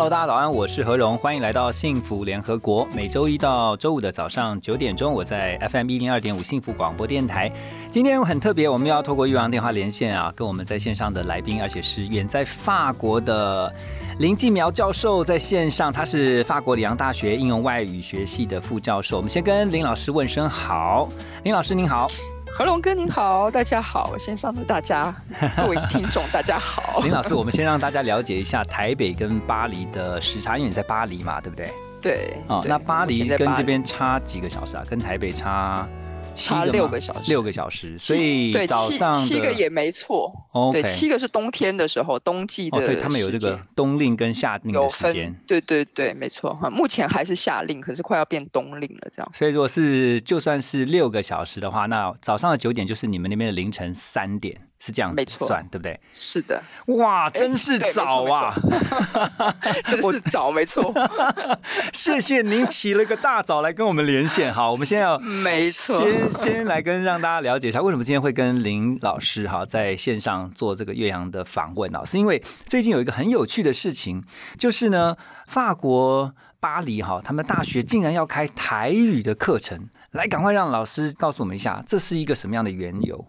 Hello，大家早安，我是何荣，欢迎来到幸福联合国。每周一到周五的早上九点钟，我在 FM 一零二点五幸福广播电台。今天很特别，我们要透过玉阳电话连线啊，跟我们在线上的来宾，而且是远在法国的林继苗教授在线上，他是法国里昂大学应用外语学系的副教授。我们先跟林老师问声好，林老师您好。何龙哥您好，大家好，线上的大家，各位听众大家好。林老师，我们先让大家了解一下台北跟巴黎的时差，因为你在巴黎嘛，对不对？对，哦，那巴黎跟这边差几个小时啊？跟台北差七六个小时六个小时，所以对七早上的七个也没错。OK，对，七个是冬天的时候，冬季的哦，对他们有这个冬令跟夏令有的时间分，，对对对，没错哈。目前还是夏令，可是快要变冬令了，这样。所以如果是就算是六个小时的话，那早上的九点就是你们那边的凌晨三点，是这样子算对不对？是的，哇，真是早啊！真是 早，没错，谢谢您起了个大早来跟我们连线。好，我们先要 没错。先先来跟让大家了解一下，为什么今天会跟林老师哈在线上做这个岳阳的访问啊？是因为最近有一个很有趣的事情，就是呢，法国巴黎哈，他们大学竟然要开台语的课程，来赶快让老师告诉我们一下，这是一个什么样的缘由？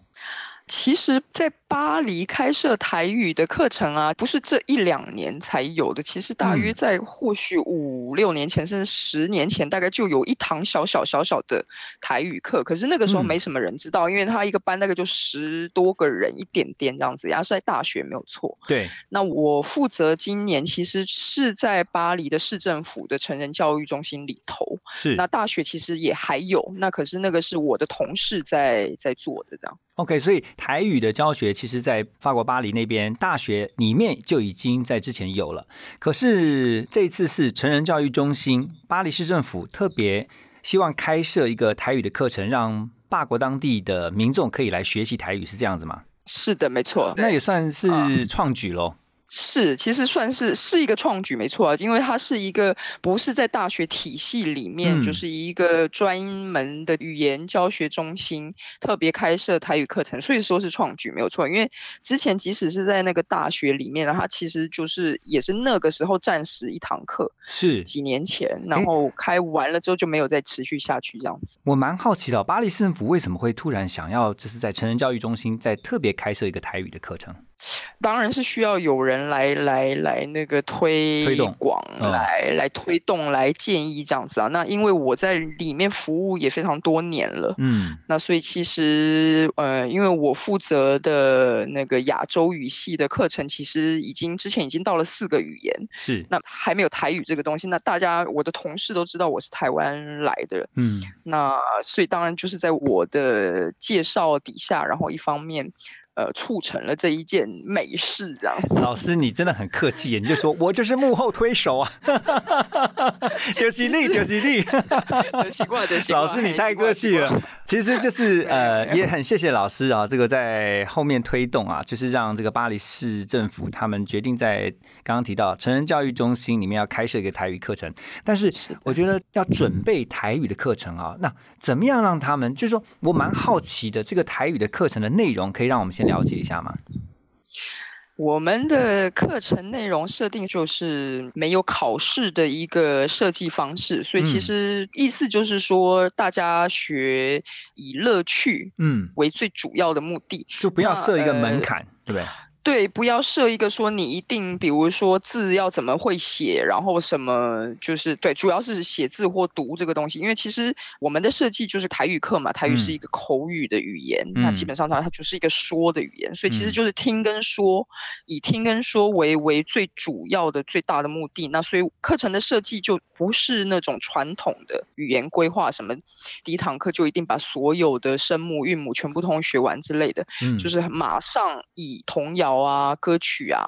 其实，在巴黎开设台语的课程啊，不是这一两年才有的。其实大约嗯在或许五六年前，甚至十年前，大概就有一堂小小小小的台语课。可是那个时候嗯没什么人知道，因为他一个班大概就十多个人，一点点这样子。然后是在大学没有错。对，那我负责今年其实是在巴黎的市政府的成人教育中心里头。是那大学其实也还有，那可是那个是我的同事在在做的这样。OK，所以台语的教学，其实在法国巴黎那边大学里面就已经在之前有了。可是这一次是成人教育中心，巴黎市政府特别希望开设一个台语的课程，让法国当地的民众可以来学习台语，是这样子吗？是的，没错。那也算啊是创举喽。是，其实算是是一个创举，没错啊，因为它是一个不是在大学体系里面，嗯就是一个专门的语言教学中心特别开设台语课程，所以说是创举，没有错。因为之前即使是在那个大学里面呢，它其实就是也是那个时候暂时一堂课，是几年前，然后开完了之后就没有再持续下去这样子。我蛮好奇的哦，巴黎市政府为什么会突然想要就是在成人教育中心再特别开设一个台语的课程？当然是需要有人来来来那个推推广，嗯来来推动，来建议这样子啊。那因为我在里面服务也非常多年了，嗯，那所以其实呃，因为我负责的那个亚洲语系的课程，其实已经之前已经到了四个语言，是，那还没有台语这个东西。那大家我的同事都知道我是台湾来的，嗯，那所以当然就是在我的介绍底下，然后一方面呃促成了这一件美事，这样子。老师，你真的很客气耶，你就说我就是幕后推手啊，丢吉利，丢吉利。习惯的，习惯老师，你太客气了。。其实就是呃，也很谢谢老师啊，这个在后面推动啊，就是让这个巴黎市政府他们决定在刚刚提到成人教育中心里面要开设一个台语课程，但是我觉得要准备台语的课程啊，那怎么样让他们？就是说我蛮好奇的，这个台语的课程的内容，可以让我们先了解一下吗？我们的课程内容设定就是没有考试的一个设计方式，所以其嗯实意思就是说，大家学以乐趣嗯，为最主要的目的。就不要设一个门呃槛，对不对？对，不要设一个说你一定，比如说字要怎么会写，然后什么就是对，主要是写字或读这个东西。因为其实我们的设计就是台语课嘛，台语是一个口语的语言，那基本上它它就是一个说的语言，所以其实就是听跟说，以听跟说为为最主要的最大的目的。那所以课程的设计就不是那种传统的语言规划，什么第一堂课就一定把所有的声母韵母全部通学完之类的，就是马上以童谣。啊，歌曲啊，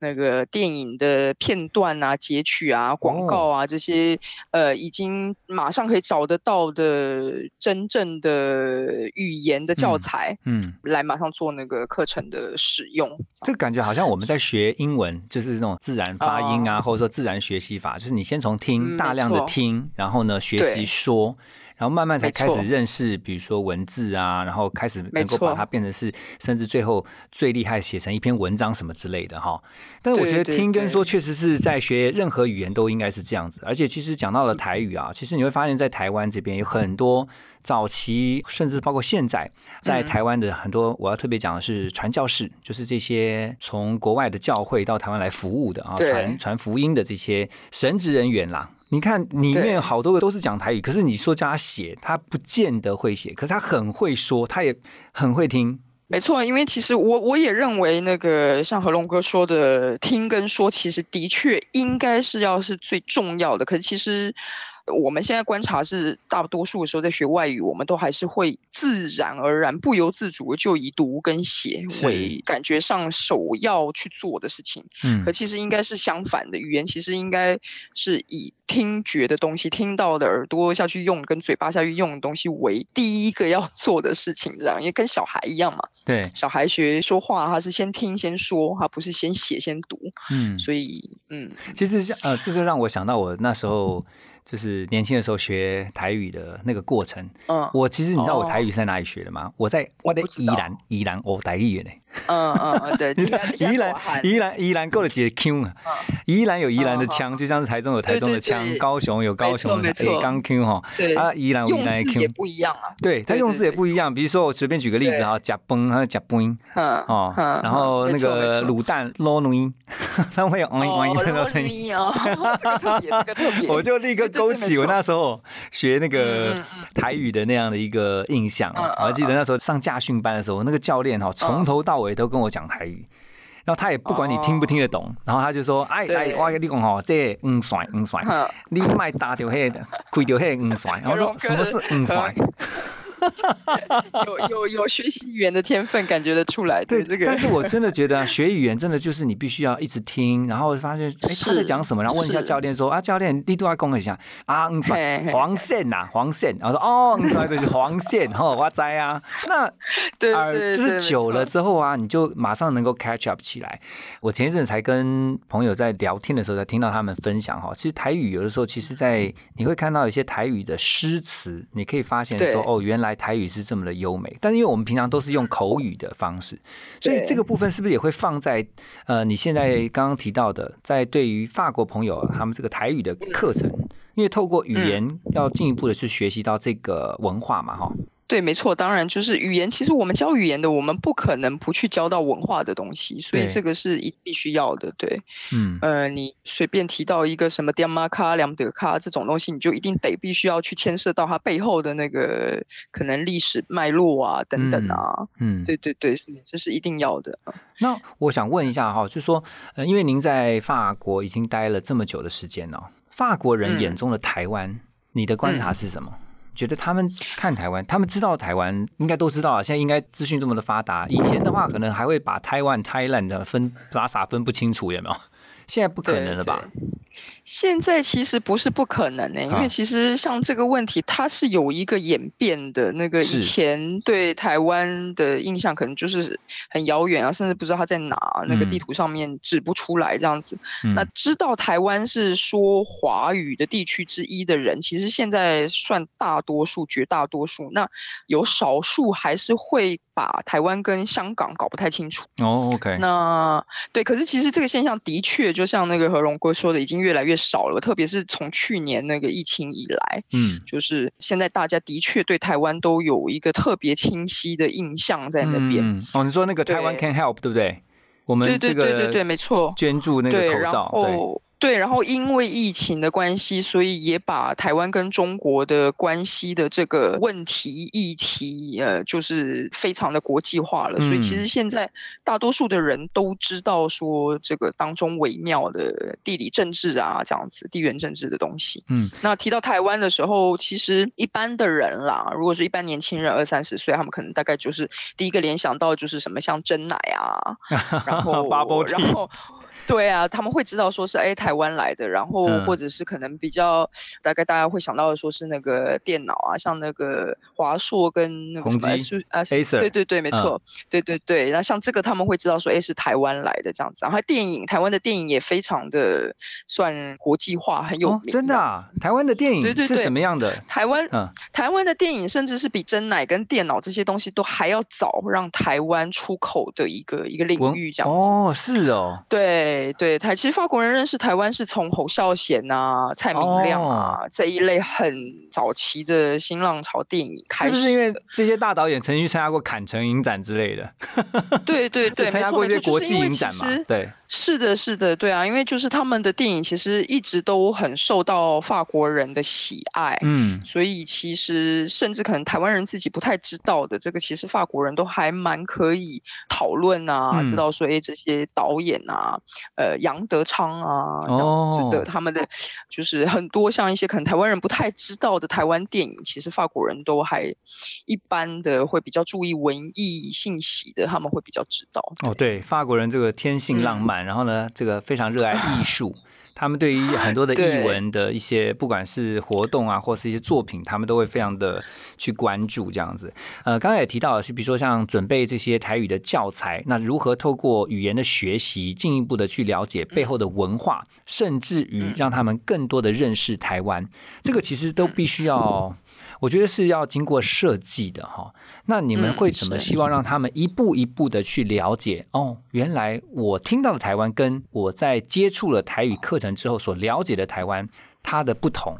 那个电影的片段啊、截取啊、广告啊这些，呃，已经马上可以找得到的真正的语言的教材，嗯，来马上做那个课程的使用。这感觉好像我们在学英文，就是那种自然发音啊，或者说自然学习法，就是你先从听大量的听，然后呢学习说。然后慢慢才开始认识，比如说文字啊，然后开始能够把它变成是，甚至最后最厉害写成一篇文章什么之类的哈。但是我觉得听跟说确实是在学任何语言都应该是这样子，而且其实讲到了台语啊，其实你会发现在台湾这边有很多。早期甚至包括现在，在台湾的很多，我要特别讲的是传教士，就是这些从国外的教会到台湾来服务的啊，传传福音的这些神职人员啦。你看里面好多个都是讲台语，可是你说叫他写，他不见得会写，可是他很会说，他也很会听。没错，因为其实我我也认为，那个像何龙哥说的，听跟说，其实的确应该是要是最重要的。可是其实。我们现在观察是，大多数的时候在学外语，我们都还是会自然而然、不由自主的就以读跟写为感觉上首要去做的事情。嗯，可其实应该是相反的，语言其实应该是以听觉的东西、听到的耳朵下去用，跟嘴巴下去用的东西为第一个要做的事情，这样，因为跟小孩一样嘛。对，小孩学说话，他是先听先说，他不是先写先读。嗯，所以，嗯，其实像呃，这就让我想到我那时候。就是年轻的时候学台语的那个过程。嗯，我其实你知道我台语是在哪里学的吗？我在我在宜兰，宜兰我台语呢。嗯嗯嗯对，宜兰宜兰宜兰够了几个 Q 啊？宜兰有宜兰的腔，就像是台中有台中的腔，高雄有高雄的刚 Q 哈。啊，宜兰有宜兰的 Q 也不一样啊。对，它用字也不一样。比如说我随便举个例子哈，甲崩和夹崩，哦，然后那个卤蛋捞录音，它会有嗯嗯那个声音哦。这个特别，我就立刻勾起我那时候学那个台语的那样的一个印象。我还记得那时候上驾训班的时候，那个教练哈，从头到尾。都跟我讲台语，然后他也不管你听不听得懂，然后他就说：“哎哎，我跟你讲哦，这嗯帅嗯帅，你卖打掉黑的，亏掉黑嗯帅。”然后说：“什么是五帅？”有有有学习语言的天分，感觉得出来。对这个，但是我真的觉得啊学语言真的就是你必须要一直听，然后发现哎他在讲什么，然后问一下教练说啊教练力度要攻一下啊黄线呐黄线，然后说哦你说的是黄线 哦哇塞啊那 对就是久了之后啊你就马上能够 catch up 起来。我前一阵才跟朋友在聊天的时候才听到他们分享哈，其实台语有的时候其实在你会看到一些台语的诗词，你可以发现说哦原来。台语是这么的优美，但是因为我们平常都是用口语的方式，所以这个部分是不是也会放在呃你现在刚刚提到的，在对于法国朋友他们这个台语的课程，因为透过语言要进一步的去学习到这个文化嘛，哈。对，没错，当然就是语言。其实我们教语言的，我们不可能不去教到文化的东西，所以这个是一必须要的。对，嗯，呃，你随便提到一个什么“爹妈卡”“两德卡”这种东西，你就一定得必须要去牵涉到它背后的那个可能历史脉络啊，等等啊。嗯，对对对，这是一定要的。那我想问一下哈，就是说，呃，因为您在法国已经待了这么久的时间了，法国人眼中的台湾，你的观察是什么？觉得他们看台湾，他们知道台湾应该都知道啊。现在应该资讯这么的发达，以前的话可能还会把台湾、台湾的分傻傻分不清楚，有没有？现在不可能了吧？现在其实不是不可能呢，因为其实像这个问题，它是有一个演变的。那个以前对台湾的印象可能就是很遥远啊，甚至不知道它在哪，那个地图上面指不出来这样子。那知道台湾是说华语的地区之一的人，其实现在算大多数、绝大多数。那有少数还是会把台湾跟香港搞不太清楚。哦，OK。那对，可是其实这个现象的确，就像那个何荣哥说的，已经越来越。少了，特别是从去年那个疫情以来，嗯，就是现在大家的确对台湾都有一个特别清晰的印象在那边。哦，你说那个台湾 can help 对不对？我们对对这个对对对，没错。捐助那个口罩，对，后对，然后因为疫情的关系，所以也把台湾跟中国的关系的这个问题议题，呃，就是非常的国际化了。所以其嗯实现在大多数的人都知道说这个当中微妙的地理政治啊，这样子地缘政治的东西。嗯，那提到台湾的时候，其实一般的人啦，如果是一般年轻人二三十岁，他们可能大概就是第一个联想到就是什么像真奶啊，然 后然后。对啊，他们会知道说是哎台湾来的，然后嗯或者是可能比较大概大家会想到的说是那个电脑啊，像那个华硕跟那个什么 Acer 对对对，没嗯错，对对对。然后像这个他们会知道说哎是台湾来的这样子，然后电影台湾的电影也非常的算国际化，很有哦，名真的啊，台湾的电影是什么样的？台湾嗯，台湾的电影甚至是比真奶跟电脑这些东西都还要早让台湾出口的一个一个领域这样子。哦，是哦，对对，台其实法国人认识台湾是从侯孝贤啊、蔡明亮啊、哦这一类很早期的新浪潮电影开始就。是不是因为这些大导演曾经去参加过坎城影展之类的？对对 对，参加过一些国际影展嘛？对，是的，是的，对啊，因为就是他们的电影其实一直都很受到法国人的喜爱。嗯，所以其实甚至可能台湾人自己不太知道的，这个其实法国人都还蛮可以讨论啊，嗯知道说，哎，这些导演啊，呃，杨德昌啊这样子的，哦他们的就是很多像一些可能台湾人不太知道的台湾电影，其实法国人都还一般的会比较注意文艺信息的，他们会比较知道。哦，对，法国人这个天性浪嗯漫，然后呢，这个非常热爱艺术。他们对于很多的译文的一些，不管是活动啊，或是一些作品，他们都会非常的去关注这样子。呃，刚才也提到的是，比如说像准备这些台语的教材，那如何透过语言的学习，进一步的去了解背后的文化，甚至于嗯让他们更多的认识台湾，这个其实都必须要。我觉得是要经过设计的哈。那你们嗯会怎么希望让他们一步一步的去了解？哦，原来我听到的台湾，跟我在接触了台语课程之后所了解的台湾，它的不同。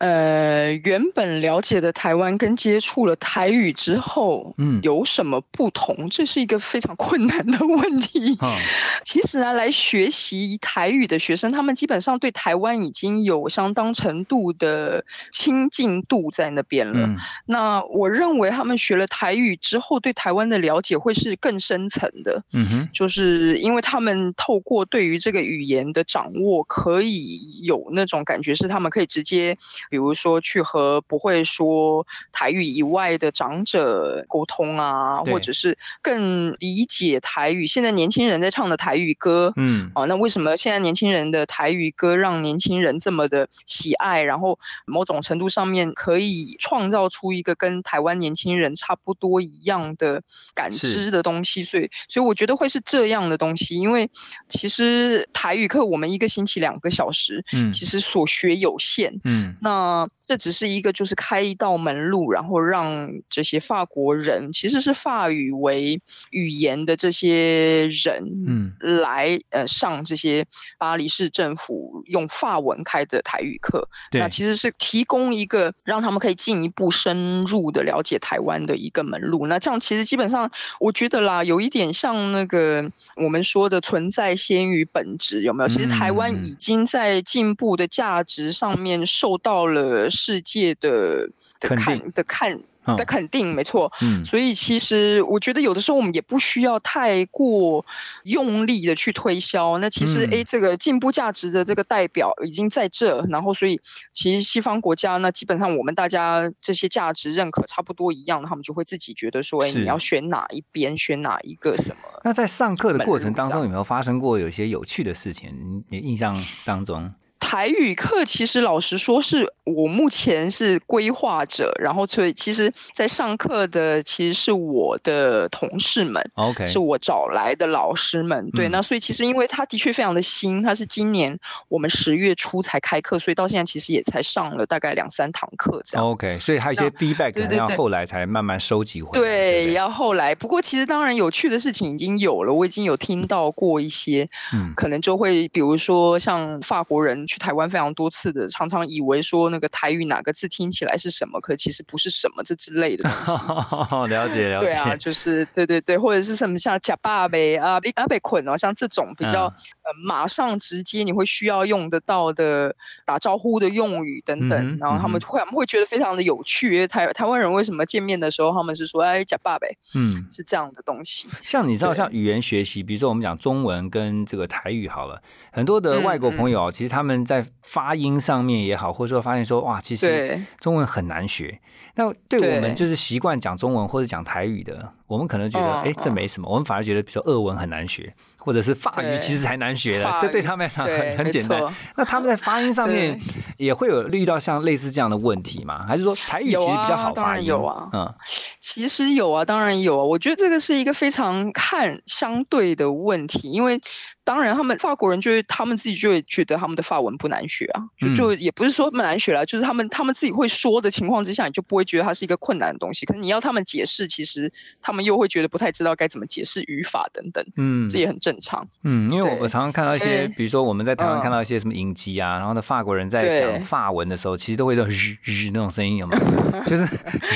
呃，原本了解的台湾跟接触了台语之后，嗯有什么不同？这是一个非常困难的问题。嗯其实啊，来学习台语的学生，他们基本上对台湾已经有相当程度的亲近度在那边了。嗯那我认为他们学了台语之后，对台湾的了解会是更深层的。嗯哼，就是因为他们透过对于这个语言的掌握，可以有那种感觉，是他们可以直接，比如说去和不会说台语以外的长者沟通啊，或者是更理解台语。现在年轻人在唱的台语歌，嗯哦，那为什么现在年轻人的台语歌让年轻人这么的喜爱？然后某种程度上面可以创造出一个跟台湾年轻人差不多一样的感知的东西，所以所以我觉得会是这样的东西。因为其实台语课我们一个星期两个小时，嗯其实所学有限。嗯那这只是一个，就是开一道门路，然后让这些法国人，其实是法语为语言的这些人，嗯来呃上这些巴黎市政府用法文开的台语课，对那其实是提供一个让他们可以进一步深入的了解台湾的一个门路。那这样其实基本上，我觉得啦，有一点像那个我们说的存在先于本质，有没有？其实台湾嗯已经在进步的价值上面受到了世界的的看的看嗯的肯定，没错。嗯所以其实我觉得有的时候我们也不需要太过用力的去推销。那其实嗯诶，这个进步价值的这个代表已经在这，然后所以其实西方国家呢基本上我们大家这些价值认可差不多一样，他们就会自己觉得说，哎，你要选哪一边，选哪一个什么。那在上课的过程当中，有没有发生过有一些有趣的事情？你你印象当中？台语课其实老实说，是我目前是规划者，然后所以其实在上课的其实是我的同事们。OK，是我找来的老师们，对，嗯那所以其实因为他的确非常的新，他是今年我们十月初才开课，所以到现在其实也才上了大概两三堂课这样。OK，所以还有一些 feedback 可能要后来才慢慢收集回来。对，要后来。不过其实当然有趣的事情已经有了，我已经有听到过一些，嗯可能就会比如说像法国人去台湾非常多次的，常常以为说那个台语哪个字听起来是什么，可其实不是什么这之类的东西。了 解了解。对啊，就是对对对，或者是什么像假爸呗啊，被啊被捆哦，像这种比较呃马上直接你会需要用得到的打招呼的用语等等，然后他们会他们会觉得非常的有趣。因为台台湾人为什么见面的时候他们是说哎假爸呗，嗯，是这样的东西。像你知道，像语言学习，比如说我们讲中文跟这个台语好了，很多的外国朋友其实他们在发音上面也好，或者说发现说哇，其实中文很难学。那对我们就是习惯讲中文或者讲台语的，我们可能觉得哎，这没什么。我们反而觉得，比如说俄文很难学。或者是法语其实还难学的，对对他们来讲很很简单。那他们在发音上面也会有遇到像类似这样的问题吗？还是说台语其实比较好发音？有啊，嗯，其实有啊，当然有啊。我觉得这个是一个非常看相对的问题，因为。当然，他们法国人就是他们自己就会觉得他们的法文不难学啊，就就也不是说不难学了，就是他们他们自己会说的情况之下，你就不会觉得它是一个困难的东西。可是你要他们解释，其实他们又会觉得不太知道该怎么解释语法等等，嗯，这也很正常。嗯，因为我我常常看到一些，比如说我们在台湾看到一些什么影集啊，然后呢法国人在讲法文的时候，其实都会有日日那种声音，有没有？就是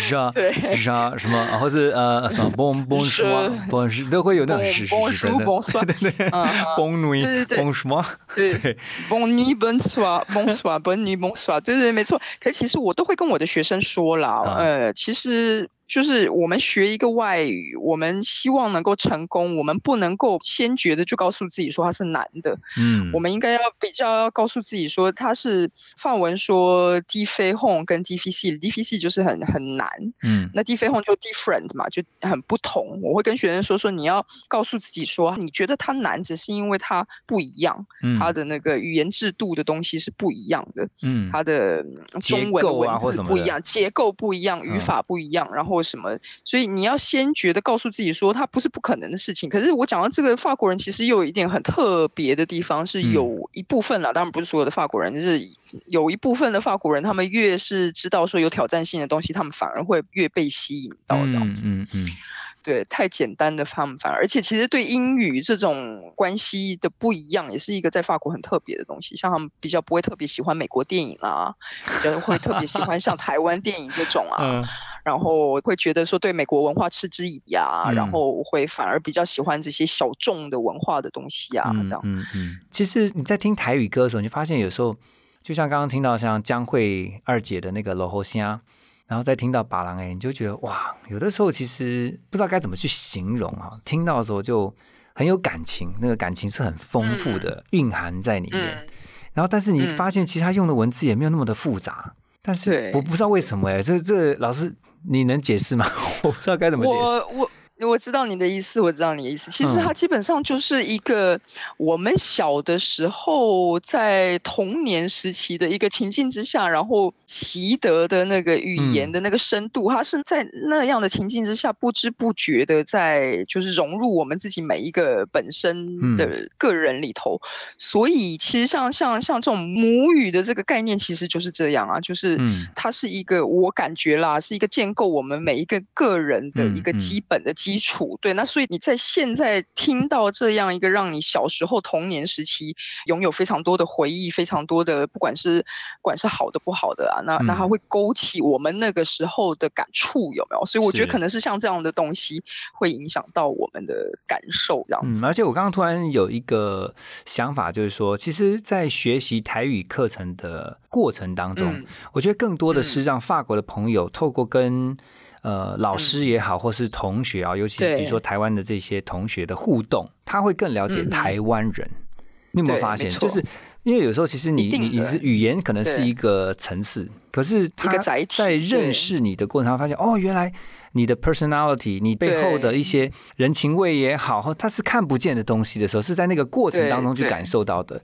日啊日啊什么，或是呃什么 bon bon 什么 bon 都会有那种日日的，对对对。bon nuit，bon 什么？对，bon nuit，bon soir，bon soir，bon nuit，bon soir，对对，没错。可是其实我都会跟我的学生说了，呃，其实。就是我们学一个外语，我们希望能够成功，我们不能够先觉得就告诉自己说它是难的。嗯，我们应该要比较要告诉自己说它是范文说 d i home 跟 d f c d f c 就是很很难。嗯，那 d f home 就 different 嘛，就很不同。我会跟学生说说，你要告诉自己说，你觉得它难，只是因为它不一样，它的那个语言制度的东西是不一样的。嗯，它的中文的文字不一样，结构不一样，语法不一样，然后。或什么，所以你要先觉得告诉自己说，它不是不可能的事情。可是我讲到这个法国人，其实又有一点很特别的地方，是有一部分啦，当然不是所有的法国人，就是有一部分的法国人，他们越是知道说有挑战性的东西，他们反而会越被吸引到这样子。嗯嗯。对，太简单的他们反而，而且其实对英语这种关系的不一样，也是一个在法国很特别的东西。像他们比较不会特别喜欢美国电影啊，比较会特别喜欢像台湾电影这种啊，然后会觉得说对美国文化嗤之以牙，然后会反而比较喜欢这些小众的文化的东西啊，这样。嗯嗯。其实你在听台语歌的时候，你发现有时候，就像刚刚听到像江蕙二姐的那个《罗喉香》。然后再听到巴郎哎，你就觉得哇，有的时候其实不知道该怎么去形容啊。听到的时候就很有感情，那个感情是很丰富的，蕴含在里面。然后，但是你发现其实他用的文字也没有那么的复杂。但是我不知道为什么哎，这这老师你能解释吗？我不知道该怎么解释。我知道你的意思，我知道你的意思。其实它基本上就是一个我们小的时候在童年时期的一个情境之下，然后习得的那个语言的那个深度，它是在那样的情境之下不知不觉的在就是融入我们自己每一个本身的个人里头。所以其实像像像这种母语的这个概念，其实就是这样啊，就是它是一个我感觉啦，是一个建构我们每一个个人的一个基本的。基础对，那所以你在现在听到这样一个让你小时候童年时期拥有非常多的回忆，非常多的不管是不管是好的不好的啊，那那它会勾起我们那个时候的感触有没有？所以我觉得可能是像这样的东西会影响到我们的感受这样子。而且我刚刚突然有一个想法，就是说，其实，在学习台语课程的过程当中，我觉得更多的是让法国的朋友透过跟。呃，老师也好，或是同学啊，尤其是比如说台湾的这些同学的互动，他会更了解台湾人。你有没有发现？就是因为有时候其实你你你是语言可能是一个层次，可是他在认识你的过程中发现，哦，原来你的 personality，你背后的一些人情味也好，他是看不见的东西的时候，是在那个过程当中去感受到的。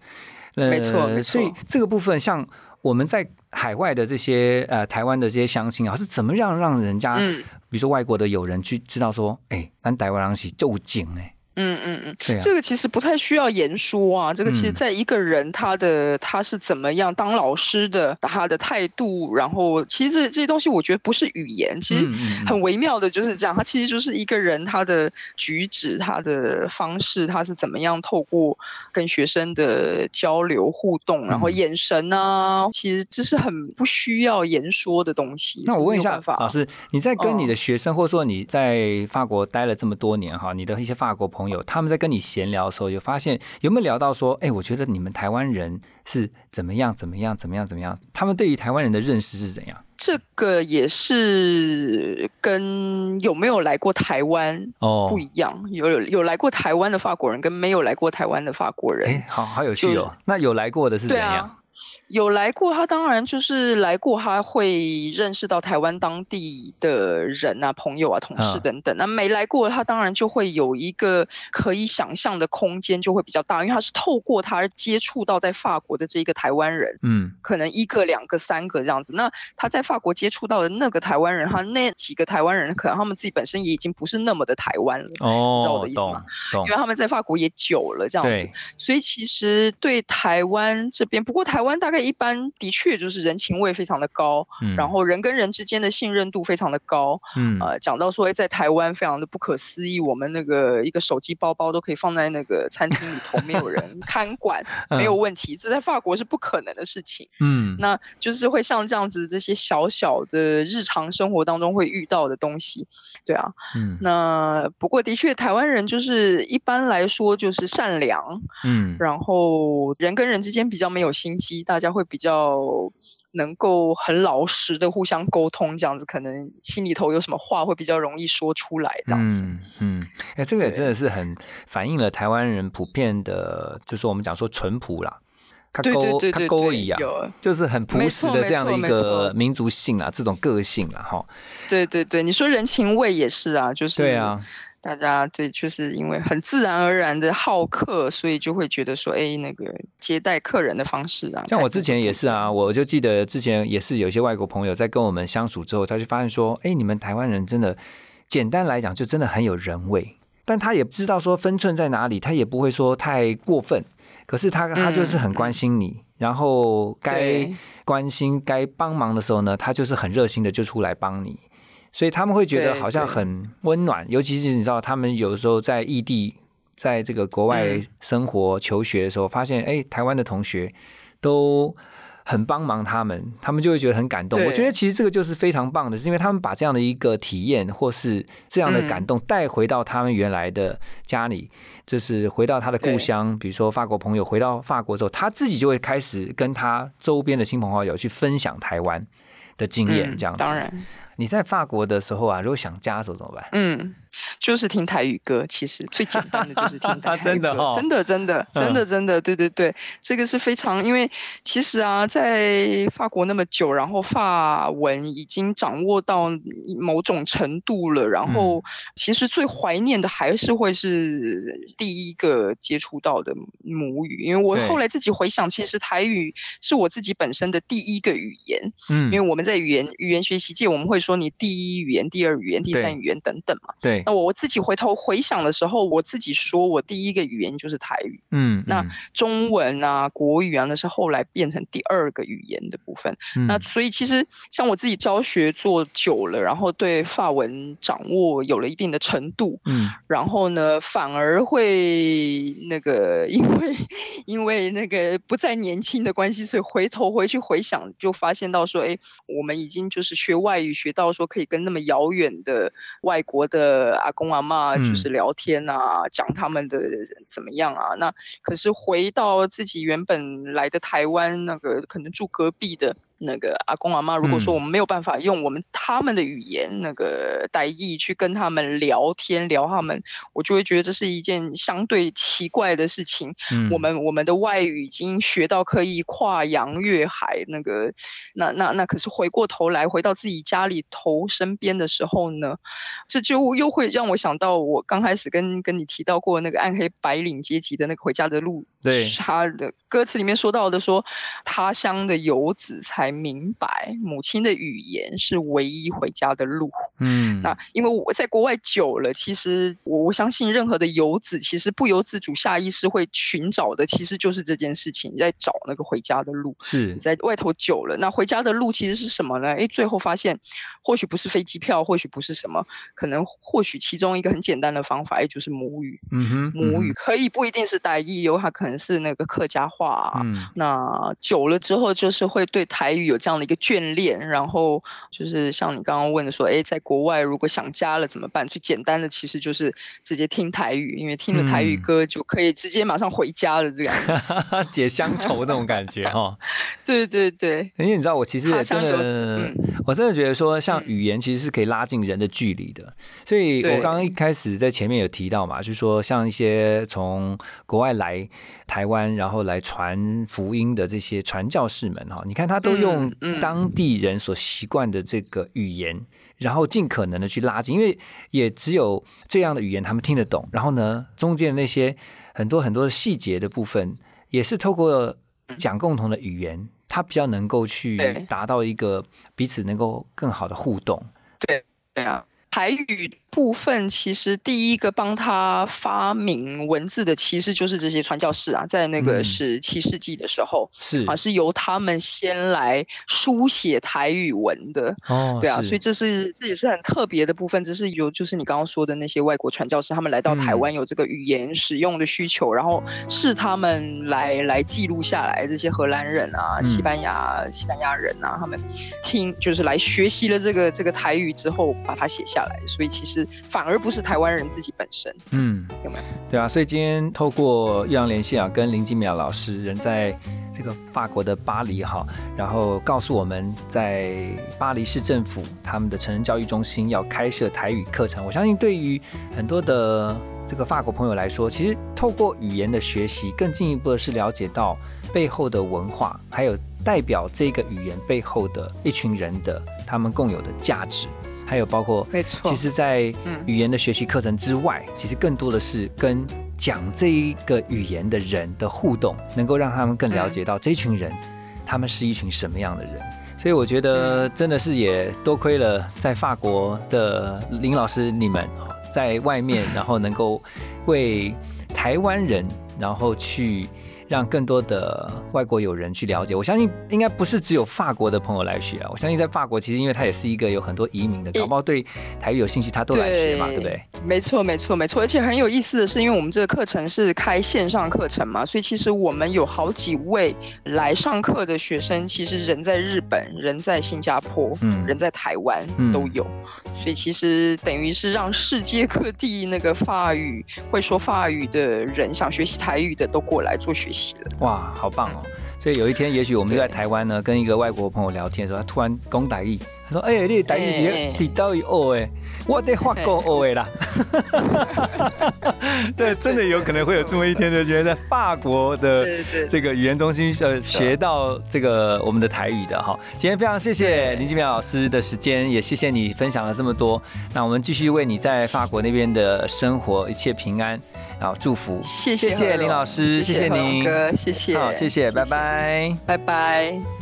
没错，所以这个部分像。我们在海外的这些呃台湾的这些乡亲啊，是怎么样让人家，比如说外国的友人去知道说，哎，咱台湾人是就景哎，嗯嗯嗯，对啊这个其实不太需要言说啊。这个其实嗯在一个人他的他是怎么样当老师的，他的态度，然后其实这这些东西，我觉得不是语言，其实很微妙的就是这样。他其实就是一个人他的举止、他的方式，他是怎么样透过跟学生的交流互动，然后嗯眼神啊，其实这是很不需要言说的东西。那我问一下法老师，你在跟你嗯的学生，或者说你在法国待了这么多年哈，你的一些法国朋友，他们在跟你闲聊的时候，有发现有没有聊到说，哎，我觉得你们台湾人是怎么样怎么样怎么样怎么样？他们对于台湾人的认识是怎样？这个也是跟有没有来过台湾哦不，一样，有有来过台湾的法国人跟没有来过台湾的法国人哎，，好好有趣哦。那有来过的是怎样？有来过，他当然就是来过，他会认识到台湾当地的人啊、朋友啊、同事嗯等等。那没来过，他当然就会有一个可以想象的空间就会比较大，因为他是透过他接触到在法国的这一个台湾人。嗯可能一个、两个、三个这样子。那他在法国接触到的那个台湾人，他那几个台湾人，可能他们自己本身也已经不是那么的台湾了，哦知道我哦的，意思吗因为，他们在法国也久了这样子对。，所以其实对台湾这边，不过台湾大概一般的确就是人情味非常的高，嗯然后人跟人之间的信任度非常的高。嗯呃，讲到说，诶在台湾非常的不可思议，我们那个一个手机包包都可以放在那个餐厅里头，没有人看管，没有问题。这在法国是不可能的事情。嗯那就是会像这样子这些小小的日常生活当中会遇到的东西，对啊。嗯那不过的确，台湾人就是一般来说就是善良，嗯然后人跟人之间比较没有心机，大家会比较能够很老实的互相沟通，这样子可能心里头有什么话会比较容易说出来，这样子。嗯嗯，哎、这个也真的是很反映了台湾人普遍的，就是我们讲说淳朴啦，他对对勾他对对对勾一样，就是很朴实的这样的一个民族性啊，这种个性啊，哈，对对对，你说人情味也是啊，就是对啊，大家对，就是因为很自然而然的好客，所以就会觉得说，哎，那个接待客人的方式啊，像我之前也是啊，我就记得之前也是有一些外国朋友在跟我们相处之后，他就发现说，哎，你们台湾人真的，简单来讲就真的很有人味，但他也知道说分寸在哪里，他也不会说太过分，可是他他就是很关心你，然后该关心、该帮忙的时候呢，他就是很热心的就出来帮你，所以他们会觉得好像很温暖，尤其是你知道，他们有时候在异地，在这个国外嗯。生活、求学的时候，发现哎，台湾的同学都很帮忙他们，他们就会觉得很感动。我觉得其实这个就是非常棒的，是因为他们把这样的一个体验或是这样的感动带回到他们原来的家里，就是回到他的故乡，比如说法国朋友回到法国之后，他自己就会开始跟他周边的亲朋好友去分享台湾的经验，嗯这样子。当然，你在法国的时候啊，如果想家的时候怎么办？嗯，就是听台语歌，其实最简单的就是听 台语歌，真的哦。真的，真的，真的，真的，对对对，这个是非常，因为其实啊，在法国那么久，然后法文已经掌握到某种程度了，然后其实最怀念的还是会是第一个接触到的母语，因为我后来自己回想，其实台语是我自己本身的第一个语言，嗯因为我们在语言语言学习界，我们会说你第一语言、第二语言、第三语言等等嘛。对那，我我自己回头回想的时候，我自己说我第一个语言就是台语，嗯，那嗯。中文啊、国语啊，那是后来变成第二个语言的部分。那嗯。所以其实像我自己教学做久了，然后对法文掌握有了一定的程度，嗯。然后呢，反而会那个，因为因为那个不再年轻的关系，所以回头回去回想，就发现到说，哎，我们已经就是学外语学到说可以跟那么遥远的外国的阿公阿嬷就嗯是聊天啊，讲他们的怎么样啊。那可是回到自己原本来的台湾，那个可能住隔壁的。那个阿公阿妈，如果说嗯我们没有办法用我们他们的语言那个代译去跟他们聊天聊他们，我就会觉得这是一件相对奇怪的事情。嗯我们我们的外语已经学到可以跨洋越海，那个那那那可是回过头来回到自己家里头身边的时候呢，这就又会让我想到我刚开始跟跟你提到过那个暗黑白领阶级的那个回家的路对他的歌词里面说到的说，他乡的游子才明白，母亲的语言是唯一回家的路。嗯，那因为我在国外久了，其实我我相信任何的游子，其实不由自主、下意识会寻找的，其实就是这件事情，在找那个回家的路。是你在外头久了，那回家的路其实是什么呢？哎，最后发现，或许不是飞机票，或许不是什么，可能或许其中一个很简单的方法，也就是母语。嗯哼，母语可以不一定是傣语，有它可能是那个客家话、啊。嗯，那久了之后，就是会对台语有这样的一个眷恋，然后就是像你刚刚问的说，哎，在国外如果想家了怎么办？最简单的其实就是直接听台语，因为听了台语嗯歌就可以直接马上回家了，这样子。解乡愁那种感觉哈。对对对，因为你知道，我其实也真的嗯，我真的觉得说，像嗯语言其实是可以拉近人的距离的。所以我刚刚一开始在前面有提到嘛，就是说像一些从国外来台湾，然后来传福音的这些传教士们哈，你看他都用当地人所习惯的这个语言。然后尽可能的去拉近，因为也只有这样的语言他们听得懂。然后呢，中间的那些很多很多的细节的部分，也是透过讲共同的语言，他比较能够去对达到一个彼此能够更好的互动。对对啊。台语部分其实第一个帮他发明文字的，其实就是这些传教士啊，在那个嗯。十七世纪的时候，是。啊，是由他们先来书写台语文的。哦，对啊，所以这是这也是很特别的部分，只是有就是你刚刚说的那些外国传教士，他们来到台嗯。湾有这个语言使用的需求，然后是他们来来记录下来，这些荷兰人啊、西嗯班牙西班牙人啊，他们听就是来学习了这个这个台语之后，把它写下来，所以其实反而不是台湾人自己本身，嗯，有没有？对啊，所以今天透过岳阳连线啊，跟林金淼老师人在这个法国的巴黎哈，然后告诉我们在巴黎市政府他们的成人教育中心要开设台语课程。我相信对于很多的这个法国朋友来说，其实透过语言的学习，更进一步的是了解到背后的文化，还有代表这个语言背后的一群人的他们共有的价值，还有包括没错。其实，在嗯语言的学习课程之外，其实更多的是跟讲这一个语言的人的互动，能够让他们更了解到这群人，他们是一群什么样的人。所以我觉得真的是也多亏了在法国的林老师你们哦在外面，然后能够为台湾人，然后去让更多的外国友人去了解。我相信应该不是只有法国的朋友来学啊，我相信在法国其实因为它也是一个有很多移民的，搞不好对台语有兴趣，他都来学嘛，对不对？没错，没错，没错。而且很有意思的是，因为我们这个课程是开线上课程嘛，所以其实我们有好几位来上课的学生，其实人在日本、人在新加坡、嗯人在台湾嗯都有。所以其实等于是让世界各地那个法语会说法语的人，想学习台语的都过来做学习了。哇，好棒哦！所以有一天，也许我们就在台湾呢，跟一个外国朋友聊天的时候，他突然攻台语，他说：“哎、你的台语哎你地到底学诶？我在法国学的啦。”对，真的有可能会有这么一天，就觉得在法国的这个语言中心呃学到这个我们的台语的哈。今天非常谢谢林金淼老师的时间，也谢谢你分享了这么多。那我们继续为你在法国那边的生活一切平安，然后祝福。谢谢谢谢林老师，谢谢您，哥，谢谢，好，谢谢，拜，拜。拜拜。